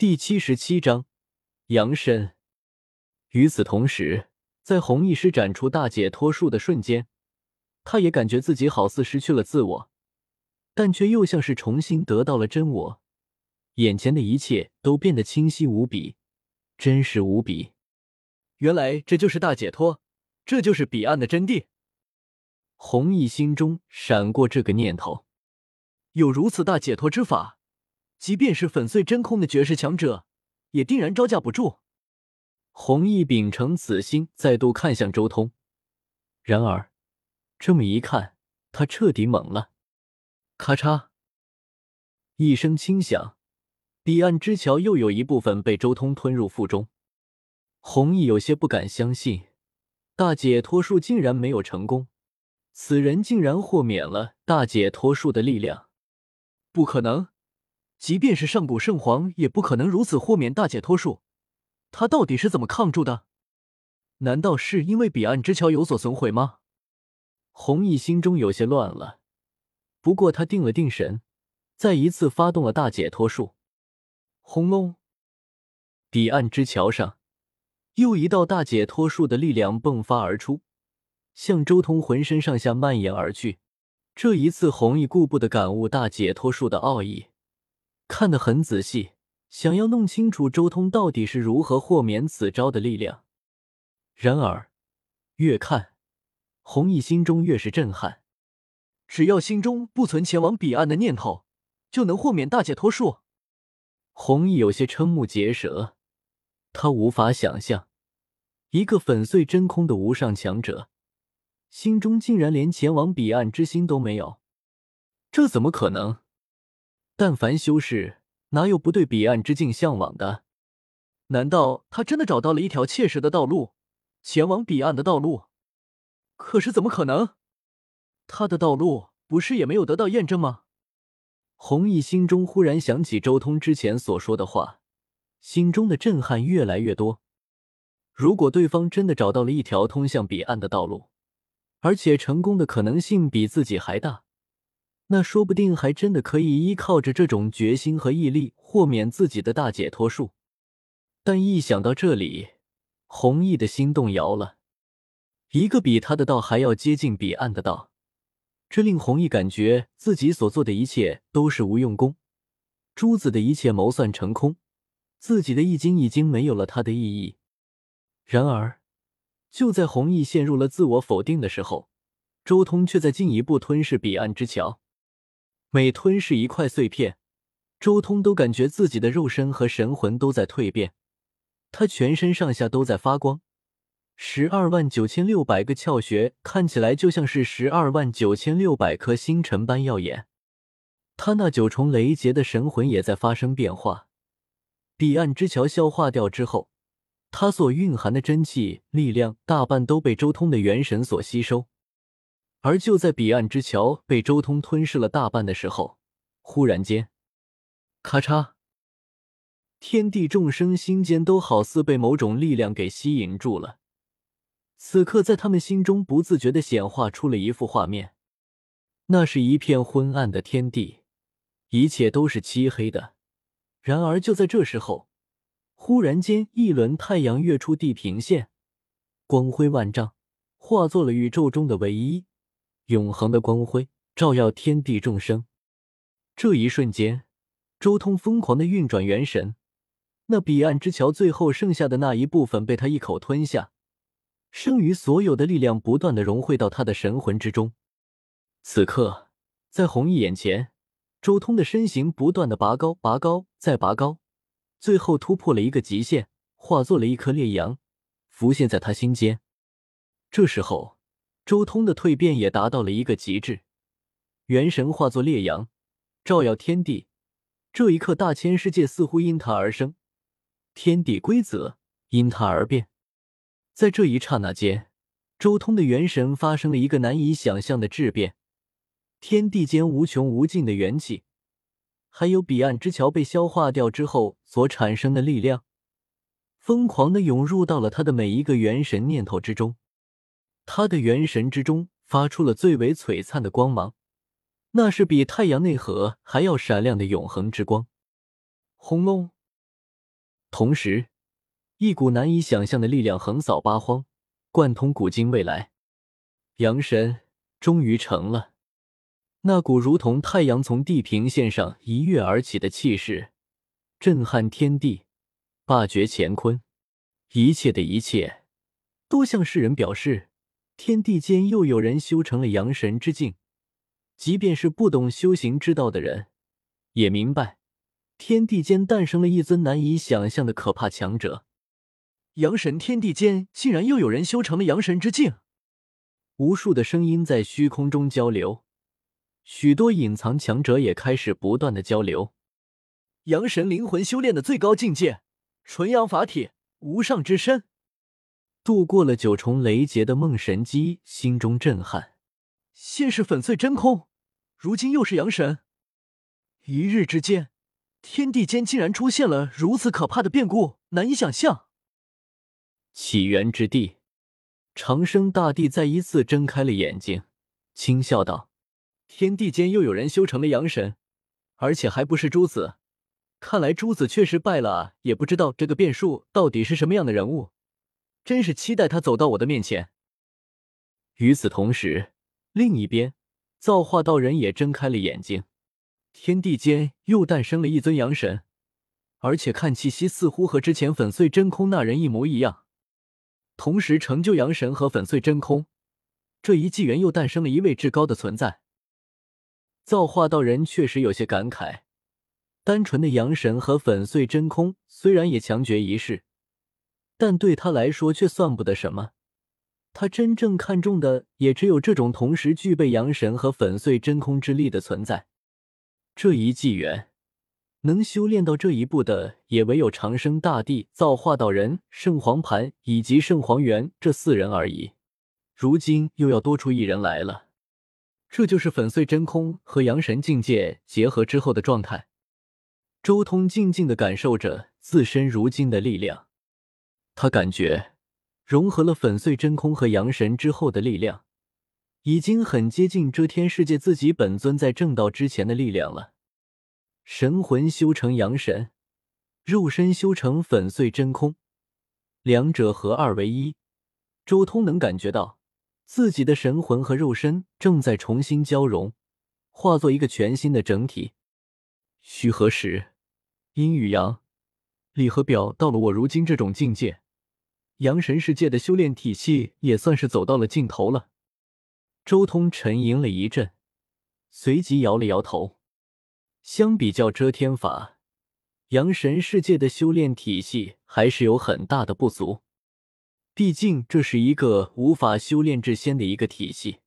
第七十七章扬身。与此同时，在红翼施展出大解脱术的瞬间，他也感觉自己好似失去了自我，但却又像是重新得到了真我。眼前的一切都变得清晰无比，真实无比。原来这就是大解脱，这就是彼岸的真谛。红翼心中闪过这个念头：有如此大解脱之法，即便是粉碎真空的绝世强者，也定然招架不住。弘毅秉承此心，再度看向周通。然而，这么一看，他彻底懵了。咔嚓，一声轻响，彼岸之桥又有一部分被周通吞入腹中。弘毅有些不敢相信，大解脱术竟然没有成功，此人竟然豁免了大解脱术的力量。不可能，即便是上古圣皇也不可能如此豁免大解脱术。他到底是怎么抗住的？难道是因为彼岸之桥有所损毁吗？红毅心中有些乱了。不过他定了定神，再一次发动了大解脱术。轰隆！彼岸之桥上，又一道大解脱术的力量迸发而出，向周通浑身上下蔓延而去。这一次，红毅顾不得感悟大解脱术的奥义，看得很仔细。想要弄清楚周通到底是如何豁免此招的力量，然而越看弘毅心中越是震撼。只要心中不存前往彼岸的念头，就能豁免大解脱术。弘毅有些瞠目结舌，他无法想象一个粉碎真空的无上强者，心中竟然连前往彼岸之心都没有，这怎么可能？但凡修士。哪有不对彼岸之境向往的？难道他真的找到了一条切实的道路，前往彼岸的道路？可是怎么可能？他的道路不是也没有得到验证吗？弘毅心中忽然想起周通之前所说的话，心中的震撼越来越多。如果对方真的找到了一条通向彼岸的道路，而且成功的可能性比自己还大。那说不定还真的可以依靠着这种决心和毅力豁免自己的大解脱术，但一想到这里，弘毅的心动摇了。一个比他的道还要接近彼岸的道，这令弘毅感觉自己所做的一切都是无用功，朱子的一切谋算成空，自己的易经已经没有了它的意义。然而，就在弘毅陷入了自我否定的时候，周通却在进一步吞噬彼岸之桥。每吞噬一块碎片，周通都感觉自己的肉身和神魂都在蜕变，他全身上下都在发光，十二万九千六百个窍穴看起来就像是十二万九千六百颗星辰般耀眼。他那九重雷劫的神魂也在发生变化。彼岸之桥消化掉之后，他所蕴含的真气力量大半都被周通的元神所吸收。而就在彼岸之桥被周通吞噬了大半的时候，忽然间，咔嚓！天地众生心间都好似被某种力量给吸引住了。此刻，在他们心中不自觉的显化出了一幅画面，那是一片昏暗的天地，一切都是漆黑的。然而，就在这时候，忽然间，一轮太阳跃出地平线，光辉万丈，化作了宇宙中的唯一。永恒的光辉照耀天地众生。这一瞬间，周通疯狂的运转元神，那彼岸之桥最后剩下的那一部分被他一口吞下，剩余所有的力量不断的融汇到他的神魂之中。此刻，在弘毅眼前，周通的身形不断的拔高、拔高再拔高，最后突破了一个极限，化作了一颗烈阳，浮现在他心间。这时候。周通的蜕变也达到了一个极致，元神化作烈阳，照耀天地。这一刻，大千世界似乎因他而生，天地规则因他而变。在这一刹那间，周通的元神发生了一个难以想象的质变，天地间无穷无尽的元气，还有彼岸之桥被消化掉之后所产生的力量，疯狂的涌入到了他的每一个元神念头之中。他的元神之中发出了最为璀璨的光芒，那是比太阳内核还要闪亮的永恒之光。轰隆！同时，一股难以想象的力量横扫八荒，贯通古今未来。阳神终于成了，那股如同太阳从地平线上一跃而起的气势，震撼天地，霸绝乾坤。一切的一切，都向世人表示，天地间又有人修成了阳神之境。即便是不懂修行之道的人，也明白，天地间诞生了一尊难以想象的可怕强者。阳神天地间竟然又有人修成了阳神之境，无数的声音在虚空中交流，许多隐藏强者也开始不断的交流。阳神灵魂修炼的最高境界，纯阳法体，无上之身。度过了九重雷劫的梦神姬心中震撼，先是粉碎真空。如今又是阳神，一日之间，天地间竟然出现了如此可怕的变故，难以想象。起源之地，长生大帝再一次睁开了眼睛，轻笑道：“天地间又有人修成了阳神，而且还不是朱子。看来朱子确实败了！也不知道这个变数到底是什么样的人物，真是期待他走到我的面前。”与此同时，另一边。造化道人也睁开了眼睛，天地间又诞生了一尊阳神，而且看气息似乎和之前粉碎真空那人一模一样。同时成就阳神和粉碎真空这一纪元，又诞生了一位至高的存在。造化道人确实有些感慨，单纯的阳神和粉碎真空虽然也强绝一世，但对他来说却算不得什么。他真正看重的也只有这种同时具备阳神和粉碎真空之力的存在。这一纪元能修炼到这一步的，也唯有长生大帝、造化道人、圣皇盘以及圣皇元这四人而已。如今又要多出一人来了，这就是粉碎真空和阳神境界结合之后的状态。周通静静的感受着自身如今的力量，他感觉。融合了粉碎真空和阳神之后的力量，已经很接近遮天世界自己本尊在正道之前的力量了。神魂修成阳神，肉身修成粉碎真空，两者合二为一。周通能感觉到自己的神魂和肉身正在重新交融，化作一个全新的整体。虚和实，阴与阳，礼和表，到了我如今这种境界。阳神世界的修炼体系也算是走到了尽头了。周通沉吟了一阵，随即摇了摇头。相比较遮天法，阳神世界的修炼体系还是有很大的不足。毕竟这是一个无法修炼至仙的一个体系。